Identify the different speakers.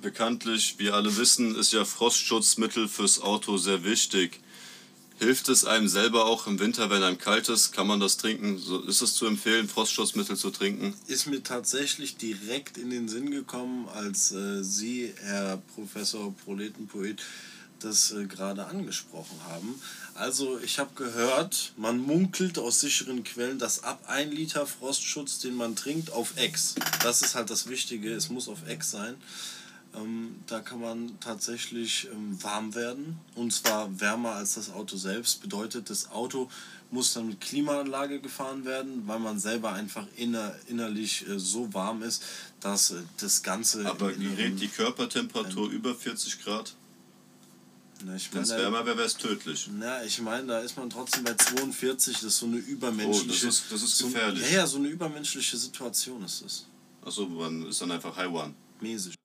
Speaker 1: bekanntlich, wie alle wissen, ist ja Frostschutzmittel fürs Auto sehr wichtig. Hilft es einem selber auch im Winter, wenn einem kalt ist? Kann man das trinken? So, ist es zu empfehlen, Frostschutzmittel zu trinken?
Speaker 2: Ist mir tatsächlich direkt in den Sinn gekommen, als äh, Sie, Herr Professor Proletenpoet, das äh, gerade angesprochen haben. Also ich habe gehört, man munkelt aus sicheren Quellen, dass ab 1 Liter Frostschutz, den man trinkt, auf Ex, das ist halt das Wichtige, es muss auf Ex sein, ähm, da kann man tatsächlich ähm, warm werden und zwar wärmer als das Auto selbst. Bedeutet, das Auto muss dann mit Klimaanlage gefahren werden, weil man selber einfach inner, innerlich äh, so warm ist, dass äh, das Ganze.
Speaker 1: Aber gerät die Körpertemperatur über 40 Grad?
Speaker 2: Na, ich
Speaker 1: Wenn es wärmer wäre, wäre es tödlich.
Speaker 2: na, ich meine, da ist man trotzdem bei 42, das ist so eine übermenschliche.
Speaker 1: Oh, das ist- das ist
Speaker 2: so,
Speaker 1: gefährlich.
Speaker 2: Ja, ja, so eine übermenschliche Situation ist das.
Speaker 1: Achso, man ist dann einfach High One.
Speaker 2: Mäßig.